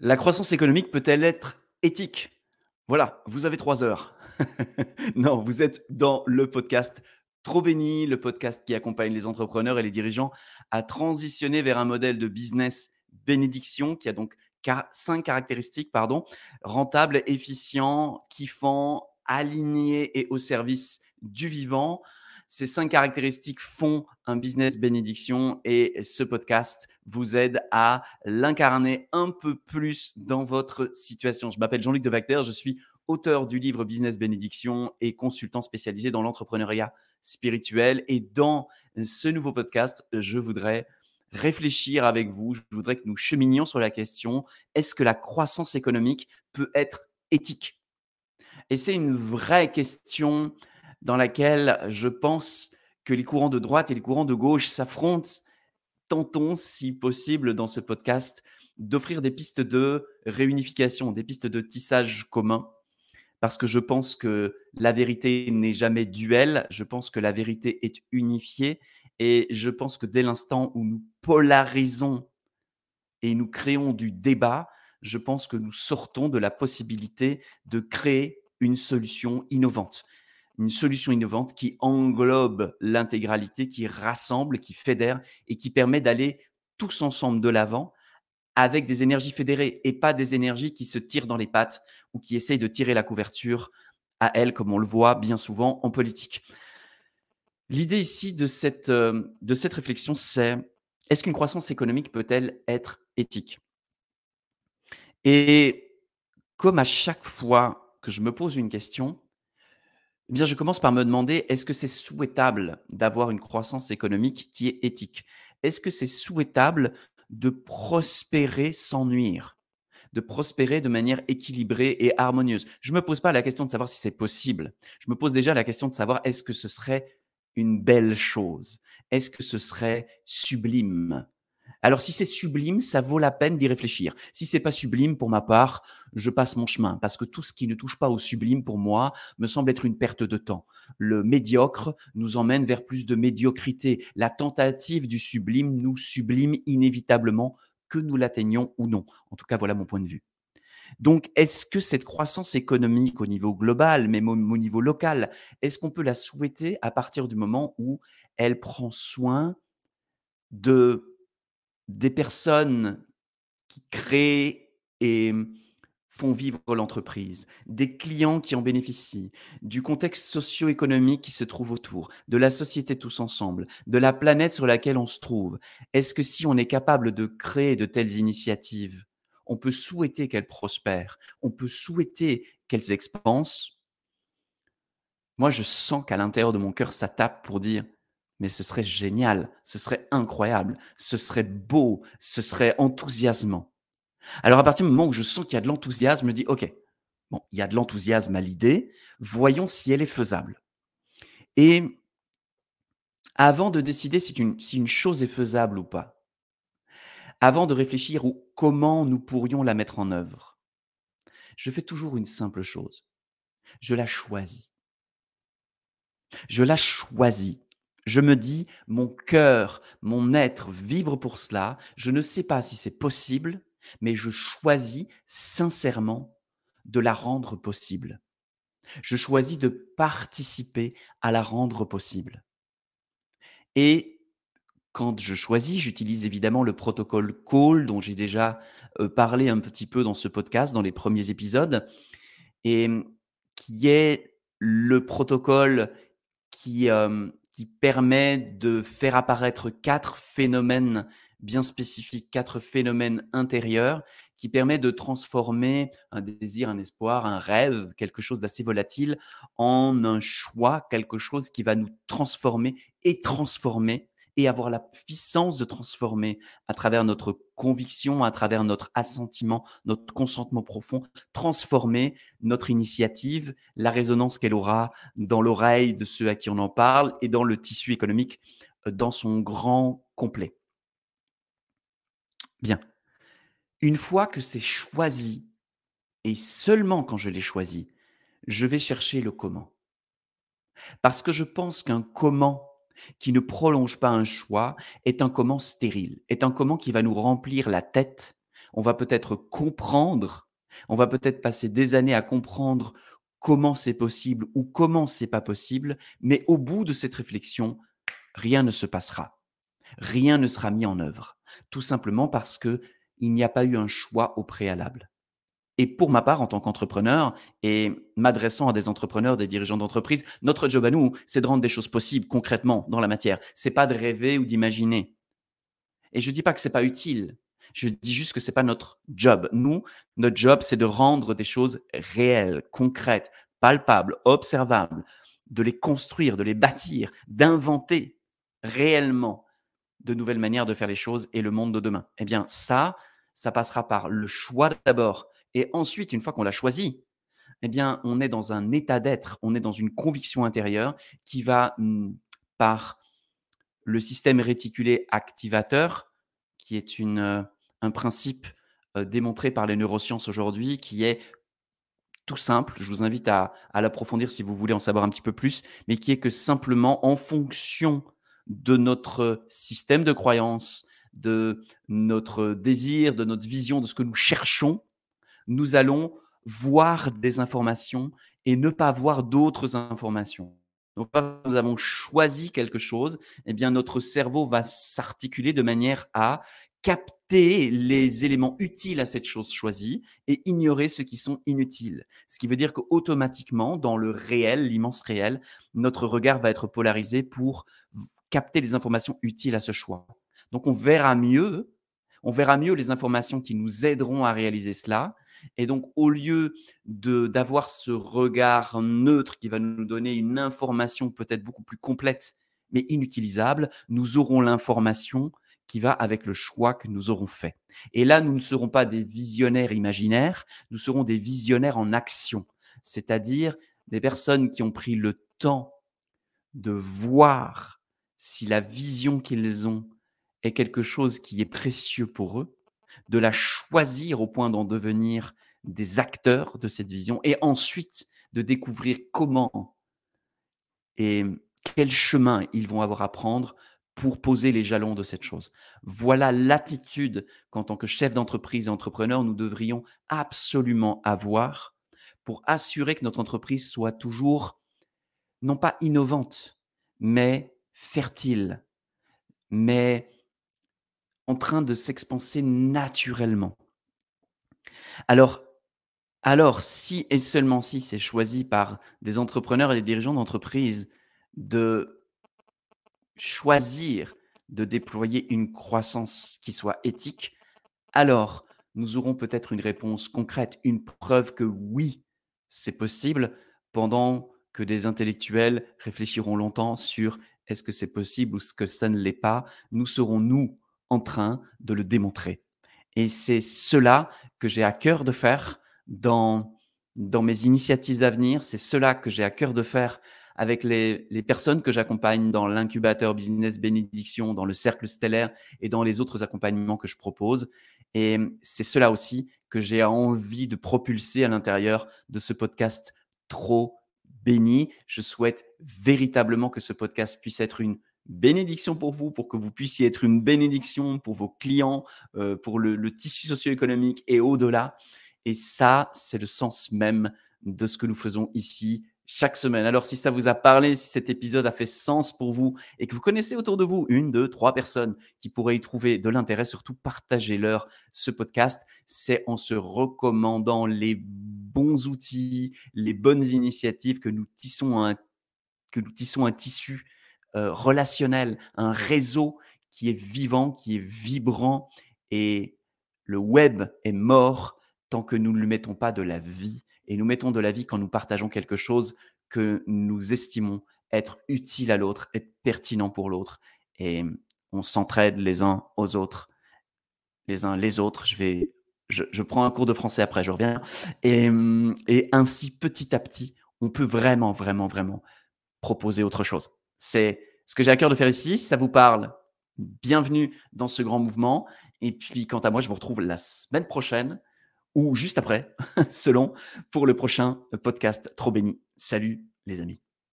La croissance économique peut-elle être éthique? Voilà, vous avez trois heures. non, vous êtes dans le podcast Trop béni, le podcast qui accompagne les entrepreneurs et les dirigeants à transitionner vers un modèle de business bénédiction qui a donc cinq caractéristiques, pardon, rentable, efficient, kiffant, aligné et au service du vivant. Ces cinq caractéristiques font un business bénédiction et ce podcast vous aide à l'incarner un peu plus dans votre situation. Je m'appelle Jean-Luc Devacter, je suis auteur du livre Business Bénédiction et consultant spécialisé dans l'entrepreneuriat spirituel. Et dans ce nouveau podcast, je voudrais réfléchir avec vous, je voudrais que nous cheminions sur la question, est-ce que la croissance économique peut être éthique? Et c'est une vraie question dans laquelle je pense que les courants de droite et les courants de gauche s'affrontent. Tentons, si possible, dans ce podcast, d'offrir des pistes de réunification, des pistes de tissage commun, parce que je pense que la vérité n'est jamais duel, je pense que la vérité est unifiée, et je pense que dès l'instant où nous polarisons et nous créons du débat, je pense que nous sortons de la possibilité de créer une solution innovante une solution innovante qui englobe l'intégralité, qui rassemble, qui fédère et qui permet d'aller tous ensemble de l'avant avec des énergies fédérées et pas des énergies qui se tirent dans les pattes ou qui essayent de tirer la couverture à elles, comme on le voit bien souvent en politique. L'idée ici de cette, euh, de cette réflexion, c'est est-ce qu'une croissance économique peut-elle être éthique? Et comme à chaque fois que je me pose une question, eh bien, je commence par me demander, est-ce que c'est souhaitable d'avoir une croissance économique qui est éthique? Est-ce que c'est souhaitable de prospérer sans nuire? De prospérer de manière équilibrée et harmonieuse? Je ne me pose pas la question de savoir si c'est possible. Je me pose déjà la question de savoir est-ce que ce serait une belle chose? Est-ce que ce serait sublime? Alors si c'est sublime, ça vaut la peine d'y réfléchir. Si c'est pas sublime, pour ma part, je passe mon chemin parce que tout ce qui ne touche pas au sublime, pour moi, me semble être une perte de temps. Le médiocre nous emmène vers plus de médiocrité. La tentative du sublime nous sublime inévitablement, que nous l'atteignions ou non. En tout cas, voilà mon point de vue. Donc, est-ce que cette croissance économique au niveau global, même au niveau local, est-ce qu'on peut la souhaiter à partir du moment où elle prend soin de des personnes qui créent et font vivre l'entreprise, des clients qui en bénéficient, du contexte socio-économique qui se trouve autour, de la société tous ensemble, de la planète sur laquelle on se trouve. Est-ce que si on est capable de créer de telles initiatives, on peut souhaiter qu'elles prospèrent, on peut souhaiter qu'elles expansent Moi, je sens qu'à l'intérieur de mon cœur, ça tape pour dire mais ce serait génial, ce serait incroyable, ce serait beau, ce serait enthousiasmant. Alors à partir du moment où je sens qu'il y a de l'enthousiasme, je me dis, OK, bon, il y a de l'enthousiasme à l'idée, voyons si elle est faisable. Et avant de décider si une, chose est faisable ou pas, avant de réfléchir ou comment nous pourrions la mettre en œuvre, je fais toujours une simple chose. Je la choisis. Je la choisis. Je me dis, mon cœur, mon être vibre pour cela. Je ne sais pas si c'est possible, mais je choisis sincèrement de la rendre possible. Je choisis de participer à la rendre possible. Et quand je choisis, j'utilise évidemment le protocole Call dont j'ai déjà euh, parlé un petit peu dans ce podcast, dans les premiers épisodes, et qui est le protocole qui, euh, qui permet de faire apparaître quatre phénomènes bien spécifiques, quatre phénomènes intérieurs, qui permet de transformer un désir, un espoir, un rêve, quelque chose d'assez volatile, en un choix, quelque chose qui va nous transformer et transformer et avoir la puissance de transformer à travers notre conviction, à travers notre assentiment, notre consentement profond, transformer notre initiative, la résonance qu'elle aura dans l'oreille de ceux à qui on en parle et dans le tissu économique euh, dans son grand complet. Bien. Une fois que c'est choisi, et seulement quand je l'ai choisi, je vais chercher le comment. Parce que je pense qu'un comment qui ne prolonge pas un choix est un comment stérile, est un comment qui va nous remplir la tête, On va peut-être comprendre, on va peut-être passer des années à comprendre comment c'est possible ou comment c'est pas possible, mais au bout de cette réflexion, rien ne se passera. Rien ne sera mis en œuvre, tout simplement parce que il n'y a pas eu un choix au préalable. Et pour ma part, en tant qu'entrepreneur, et m'adressant à des entrepreneurs, des dirigeants d'entreprise, notre job à nous, c'est de rendre des choses possibles concrètement dans la matière. C'est pas de rêver ou d'imaginer. Et je dis pas que c'est pas utile. Je dis juste que c'est pas notre job. Nous, notre job, c'est de rendre des choses réelles, concrètes, palpables, observables, de les construire, de les bâtir, d'inventer réellement de nouvelles manières de faire les choses et le monde de demain. Eh bien, ça, ça passera par le choix d'abord et ensuite, une fois qu'on l'a choisi, eh bien, on est dans un état d'être, on est dans une conviction intérieure qui va par le système réticulé activateur, qui est une, euh, un principe euh, démontré par les neurosciences aujourd'hui, qui est tout simple. Je vous invite à, à l'approfondir si vous voulez en savoir un petit peu plus, mais qui est que simplement en fonction de notre système de croyance, de notre désir, de notre vision, de ce que nous cherchons, nous allons voir des informations et ne pas voir d'autres informations. Donc, quand nous avons choisi quelque chose, eh bien, notre cerveau va s'articuler de manière à capter les éléments utiles à cette chose choisie et ignorer ceux qui sont inutiles. Ce qui veut dire qu'automatiquement, dans le réel, l'immense réel, notre regard va être polarisé pour capter les informations utiles à ce choix. Donc, on verra mieux, on verra mieux les informations qui nous aideront à réaliser cela et donc, au lieu d'avoir ce regard neutre qui va nous donner une information peut-être beaucoup plus complète, mais inutilisable, nous aurons l'information qui va avec le choix que nous aurons fait. Et là, nous ne serons pas des visionnaires imaginaires, nous serons des visionnaires en action, c'est-à-dire des personnes qui ont pris le temps de voir si la vision qu'ils ont est quelque chose qui est précieux pour eux, de la choisir au point d'en devenir des acteurs de cette vision et ensuite de découvrir comment et quel chemin ils vont avoir à prendre pour poser les jalons de cette chose. Voilà l'attitude qu'en tant que chef d'entreprise et entrepreneur, nous devrions absolument avoir pour assurer que notre entreprise soit toujours, non pas innovante, mais fertile, mais en train de s'expanser naturellement. Alors, alors, si et seulement si c'est choisi par des entrepreneurs et des dirigeants d'entreprise de choisir de déployer une croissance qui soit éthique, alors nous aurons peut-être une réponse concrète, une preuve que oui, c'est possible, pendant que des intellectuels réfléchiront longtemps sur est-ce que c'est possible ou ce que ça ne l'est pas. Nous serons, nous, en train de le démontrer. Et c'est cela que j'ai à cœur de faire dans, dans mes initiatives à venir. C'est cela que j'ai à cœur de faire avec les, les personnes que j'accompagne dans l'incubateur Business Bénédiction, dans le cercle stellaire et dans les autres accompagnements que je propose. Et c'est cela aussi que j'ai envie de propulser à l'intérieur de ce podcast trop béni. Je souhaite véritablement que ce podcast puisse être une bénédiction pour vous, pour que vous puissiez être une bénédiction pour vos clients, euh, pour le, tissu socio-économique et au-delà. Et ça, c'est le sens même de ce que nous faisons ici chaque semaine. Alors, si ça vous a parlé, si cet épisode a fait sens pour vous et que vous connaissez autour de vous une, deux, trois personnes qui pourraient y trouver de l'intérêt, surtout partagez-leur ce podcast. C'est en se recommandant les bons outils, les bonnes initiatives que nous tissons un, que nous tissons un tissu euh, relationnel, un réseau qui est vivant, qui est vibrant. Et le web est mort tant que nous ne lui mettons pas de la vie. Et nous mettons de la vie quand nous partageons quelque chose que nous estimons être utile à l'autre, être pertinent pour l'autre. Et on s'entraide les uns aux autres, les uns les autres. Je vais, je, prends un cours de français après, je reviens. Et, et ainsi, petit à petit, on peut vraiment, vraiment, vraiment proposer autre chose. C'est ce que j'ai à cœur de faire ici. Ça vous parle, bienvenue dans ce grand mouvement. Et puis, quant à moi, je vous retrouve la semaine prochaine ou juste après, selon, pour le prochain podcast Trop béni. Salut les amis.